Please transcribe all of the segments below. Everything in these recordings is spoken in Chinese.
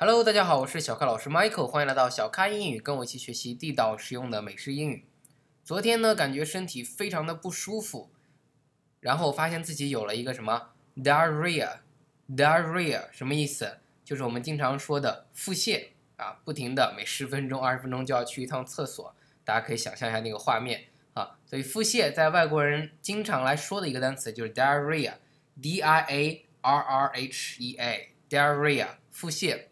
Hello，大家好，我是小咖老师 Michael，欢迎来到小咖英语，跟我一起学习地道实用的美式英语。昨天呢，感觉身体非常的不舒服，然后发现自己有了一个什么 diarrhea，diarrhea 什么意思？就是我们经常说的腹泻啊，不停的每十分钟、二十分钟就要去一趟厕所，大家可以想象一下那个画面啊。所以腹泻在外国人经常来说的一个单词就是 diarrhea，d i a r r h e a，diarrhea 腹泻。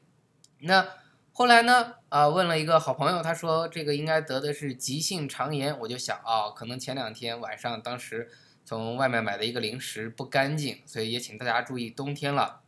那后来呢？啊，问了一个好朋友，他说这个应该得的是急性肠炎。我就想啊，可能前两天晚上当时从外面买的一个零食不干净，所以也请大家注意，冬天了，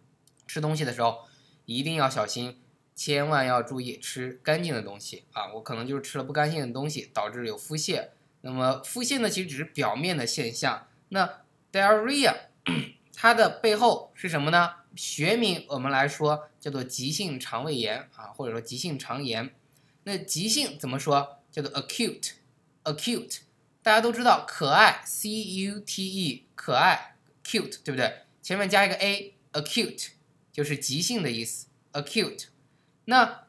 吃东西的时候一定要小心，千万要注意吃干净的东西啊。我可能就是吃了不干净的东西，导致有腹泻。那么腹泻呢，其实只是表面的现象。那 diarrhea 它的背后是什么呢？学名我们来说叫做急性肠胃炎啊，或者说急性肠炎。那急性怎么说？叫做 acute，acute。大家都知道可爱，c u t e，可爱，cute，对不对？前面加一个 a，acute 就是急性的意思，acute。那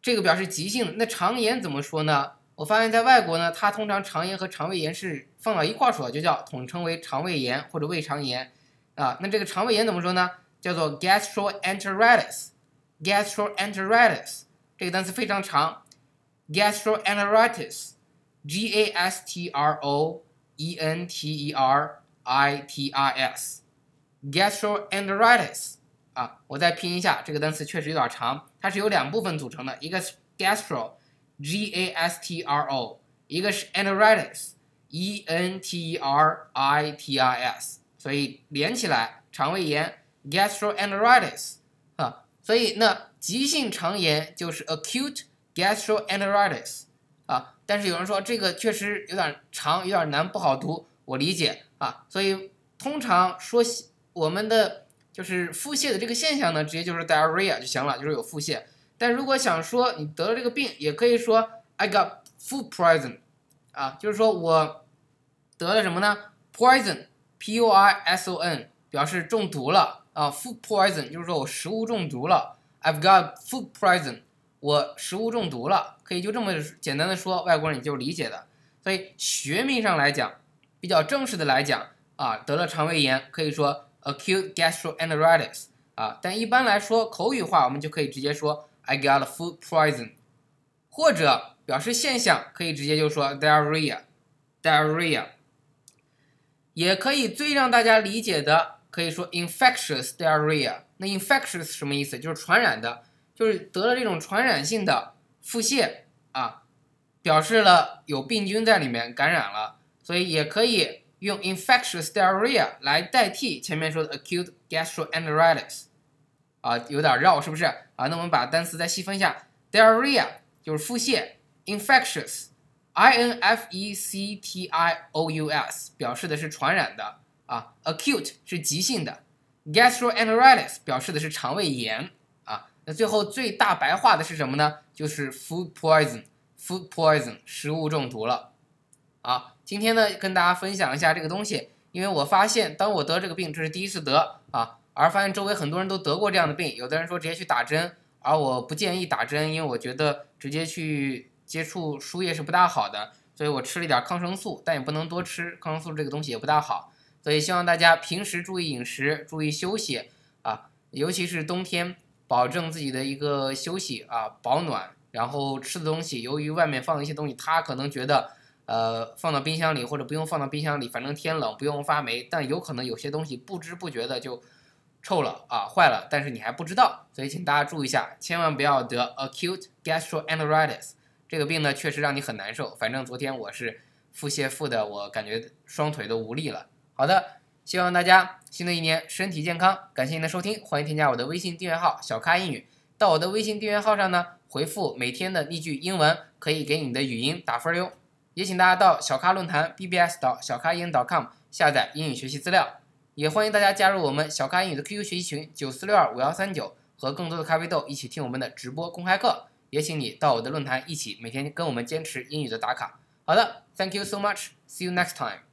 这个表示急性。那肠炎怎么说呢？我发现在外国呢，它通常肠炎和肠胃炎是放到一块儿说，就叫统称为肠胃炎或者胃肠炎啊。那这个肠胃炎怎么说呢？叫做 gastroenteritis，gastroenteritis 这个单词非常长，gastroenteritis，g a s t r o e n t e r i t i s，gastroenteritis 啊，我再拼一下，这个单词确实有点长，它是由两部分组成的，一个是 gastro，g a s t r o，一个是 enteritis，e n t e r i t i s，所以连起来，肠胃炎。Gastroenteritis 啊，所以那急性肠炎就是 acute gastroenteritis 啊，但是有人说这个确实有点长，有点难，不好读，我理解啊，所以通常说我们的就是腹泻的这个现象呢，直接就是 diarrhea 就行了，就是有腹泻。但如果想说你得了这个病，也可以说 I got food poison 啊，就是说我得了什么呢？poison，p u i s o n，表示中毒了。啊，food poison 就是说我食物中毒了。I've got food poison，我食物中毒了，可以就这么简单的说，外国人也就理解的。所以学名上来讲，比较正式的来讲，啊，得了肠胃炎可以说 acute gastroenteritis，啊，但一般来说口语化我们就可以直接说 I got food poison，或者表示现象可以直接就说 diarrhea，diarrhea，也可以最让大家理解的。可以说 infectious diarrhea，那 infectious 什么意思？就是传染的，就是得了这种传染性的腹泻啊，表示了有病菌在里面感染了，所以也可以用 infectious diarrhea 来代替前面说的 acute gastroenteritis，啊，有点绕是不是？啊，那我们把单词再细分一下，diarrhea 就是腹泻，infectious，i n f e c t i o u s 表示的是传染的。啊，acute 是急性的，gastroenteritis 表示的是肠胃炎啊。那最后最大白话的是什么呢？就是 food poison，food poison 食物中毒了。啊，今天呢跟大家分享一下这个东西，因为我发现当我得这个病，这是第一次得啊，而发现周围很多人都得过这样的病，有的人说直接去打针，而我不建议打针，因为我觉得直接去接触输液是不大好的，所以我吃了一点抗生素，但也不能多吃，抗生素这个东西也不大好。所以希望大家平时注意饮食，注意休息啊，尤其是冬天，保证自己的一个休息啊，保暖。然后吃的东西，由于外面放一些东西，他可能觉得，呃，放到冰箱里或者不用放到冰箱里，反正天冷不用发霉。但有可能有些东西不知不觉的就臭了啊，坏了，但是你还不知道。所以请大家注意一下，千万不要得 acute gastroenteritis 这个病呢，确实让你很难受。反正昨天我是腹泻腹的，我感觉双腿都无力了。好的，希望大家新的一年身体健康。感谢您的收听，欢迎添加我的微信订阅号“小咖英语”。到我的微信订阅号上呢，回复每天的例句英文，可以给你的语音打分哟。也请大家到小咖论坛 bbs 到小咖英 .com 下载英语学习资料。也欢迎大家加入我们小咖英语的 QQ 学习群九四六二五幺三九，和更多的咖啡豆一起听我们的直播公开课。也请你到我的论坛一起每天跟我们坚持英语的打卡。好的，Thank you so much，See you next time。